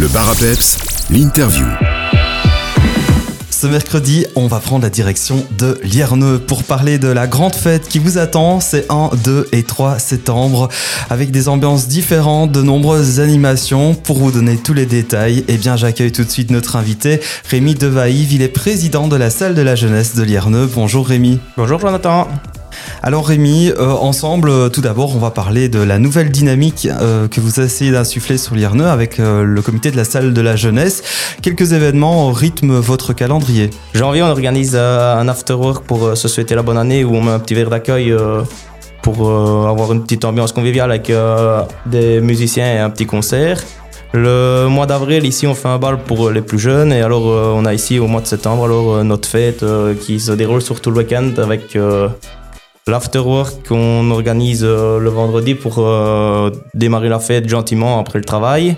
Le bar à peps, l'interview. Ce mercredi, on va prendre la direction de Lierneux pour parler de la grande fête qui vous attend. C'est 1, 2 et 3 septembre avec des ambiances différentes, de nombreuses animations. Pour vous donner tous les détails, eh bien, j'accueille tout de suite notre invité, Rémi Devaïve. Il est président de la salle de la jeunesse de Lierneux. Bonjour Rémi. Bonjour Jonathan. Alors Rémi, euh, ensemble, euh, tout d'abord, on va parler de la nouvelle dynamique euh, que vous essayez d'insuffler sur l'IRNE avec le comité de la salle de la jeunesse. Quelques événements rythment votre calendrier. Janvier, on organise un after-work pour se souhaiter la bonne année où on met un petit verre d'accueil pour avoir une petite ambiance conviviale avec des musiciens et un petit concert. Le mois d'avril, ici, on fait un bal pour les plus jeunes. Et alors, on a ici, au mois de septembre, alors notre fête qui se déroule sur tout le week-end avec l'afterwork qu'on organise euh, le vendredi pour euh, démarrer la fête gentiment après le travail.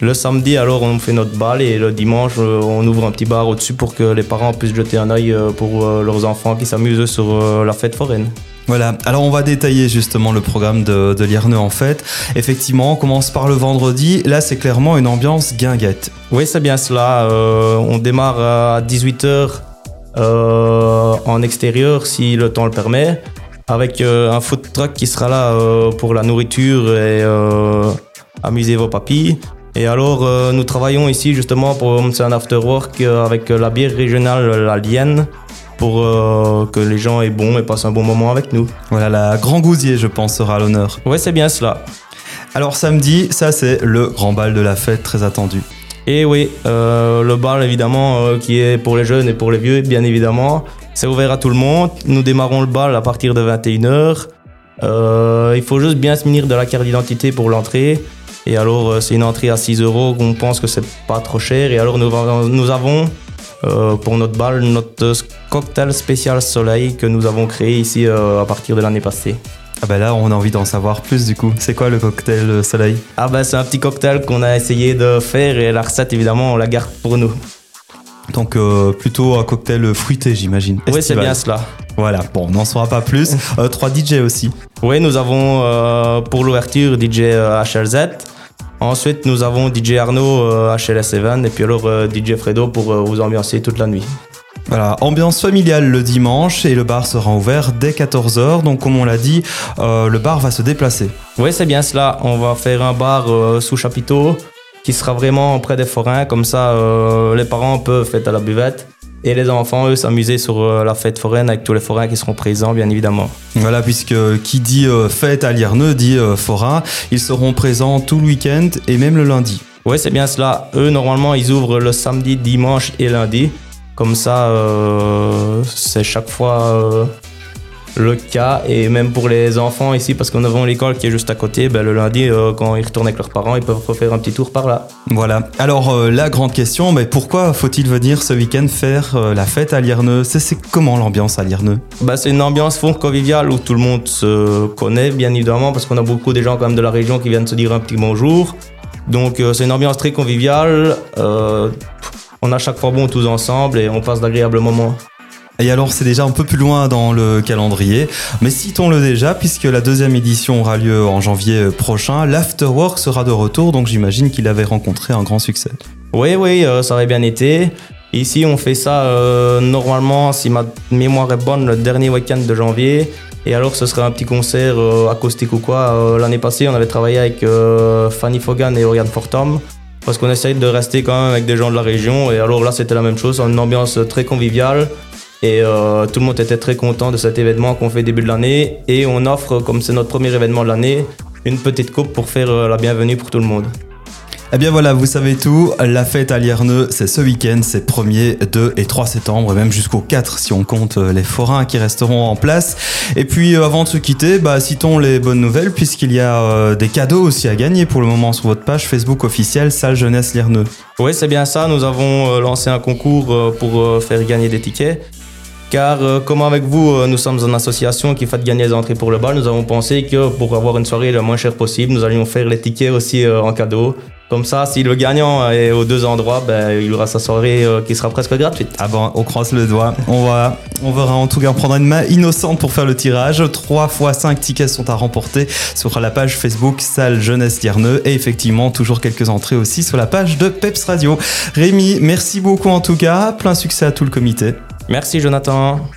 Le samedi, alors, on fait notre bal et le dimanche, euh, on ouvre un petit bar au-dessus pour que les parents puissent jeter un œil pour leurs enfants qui s'amusent sur la fête foraine. Voilà, alors on va détailler justement le programme de, de en fait. Effectivement, on commence par le vendredi. Là, c'est clairement une ambiance guinguette. Oui, c'est bien cela. on démarre à 18h en extérieur si le temps le permet avec euh, un food truck qui sera là euh, pour la nourriture et euh, amuser vos papilles. Et alors, nous travaillons ici justement pour un after work avec la bière régionale La Lienne pour que les gens aient bon et passent un bon moment avec nous. Voilà, la Grand Gousier, je pense, sera à l'honneur. Oui, c'est bien cela. Alors samedi, ça c'est le grand bal de la fête très attendu. Et oui, le bal évidemment qui est pour les jeunes et pour les vieux, bien évidemment. C'est ouvert à tout le monde. Nous démarrons le bal à partir de 21h. Euh, il faut juste bien se munir de la carte d'identité pour l'entrée. Et alors, euh, c'est une entrée à 6 euros. On pense que c'est pas trop cher. Et alors, nous, nous avons euh, pour notre bal notre cocktail spécial soleil que nous avons créé ici à partir de l'année passée. Ah bah là, on a envie d'en savoir plus du coup. C'est quoi le cocktail soleil? Ah bah c'est un petit cocktail qu'on a essayé de faire et la recette évidemment on la garde pour nous. Donc euh, plutôt un cocktail fruité, j'imagine. Oui, c'est bien cela. Voilà, bon, on n'en saura pas plus. Euh, trois DJ aussi. Oui, nous avons euh, pour l'ouverture DJ HLZ. Ensuite, nous avons DJ Arnaud HLS7 et puis alors DJ Fredo pour vous ambiancer toute la nuit. Voilà, ambiance familiale le dimanche et le bar sera ouvert dès 14h. Donc, comme on l'a dit, le bar va se déplacer. Oui, c'est bien cela. On va faire un bar sous chapiteau qui sera vraiment près des forains. Comme ça, euh, les parents peuvent faire à la buvette. Et les enfants, eux, s'amuser sur euh, la fête foraine avec tous les forains qui seront présents, bien évidemment. Voilà, puisque qui dit euh, fête à Lierneux dit forain. Ils seront présents tout le week-end et même le lundi. Oui, c'est bien cela. Eux, normalement, ils ouvrent le samedi, dimanche et lundi. Comme ça, c'est chaque fois le cas. Et même pour les enfants ici, parce qu'on a l'école qui est juste à côté, ben, le lundi, euh, quand ils retournent avec leurs parents, ils peuvent refaire un petit tour par là. Voilà. Alors, euh, la grande question, mais pourquoi faut-il venir ce week-end faire euh, la fête à Lierneux? C'est comment l'ambiance à Lierneux? Ben, C'est une ambiance fond conviviale où tout le monde se connaît, bien évidemment, parce qu'on a beaucoup de gens quand même de la région qui viennent se dire un petit bonjour. Donc, c'est une ambiance très conviviale. on a chaque fois bon tous ensemble et on passe d'agréables moments. Et alors, c'est déjà un peu plus loin dans le calendrier, mais citons-le déjà, puisque la deuxième édition aura lieu en janvier prochain. L'Afterwork sera de retour, donc j'imagine qu'il avait rencontré un grand succès. Oui, oui, euh, ça aurait bien été. Ici, on fait ça euh, normalement, si ma mémoire est bonne, le dernier week-end de janvier. Et alors, ce serait un petit concert euh, acoustique ou quoi. L'année passée, on avait travaillé avec Fanny Fogan et Oriane Fortom parce qu'on essaye de rester quand même avec des gens de la région. Et alors là, c'était la même chose, une ambiance très conviviale. Et euh, tout le monde était très content de cet événement qu'on fait début de l'année. Et on offre, comme c'est notre premier événement de l'année, une petite coupe pour faire euh, la bienvenue pour tout le monde. Eh bien voilà, vous savez tout. La fête à Lierneux, c'est ce week-end, c'est 1er, 2 et 3 septembre, et même jusqu'au 4 si on compte euh, les forains qui resteront en place. Et puis avant de se quitter, bah, citons les bonnes nouvelles, puisqu'il y a des cadeaux aussi à gagner pour le moment sur votre page Facebook officielle Salle Jeunesse Lierneux. Oui, c'est bien ça. Nous avons lancé un concours pour faire gagner des tickets. Car euh, comme avec vous, euh, nous sommes une association qui fait gagner les entrées pour le bal, nous avons pensé que pour avoir une soirée le moins chère possible, nous allions faire les tickets aussi euh, en cadeau. Comme ça, si le gagnant est aux deux endroits, ben, il aura sa soirée euh, qui sera presque gratuite. Ah bon, on croise le doigt. On va, on verra en tout cas prendre une main innocente pour faire le tirage. 3 fois 5 tickets sont à remporter sur la page Facebook Salle Jeunesse Dierneux et effectivement toujours quelques entrées aussi sur la page de Peps Radio. Rémi, merci beaucoup en tout cas. Plein succès à tout le comité. Merci Jonathan.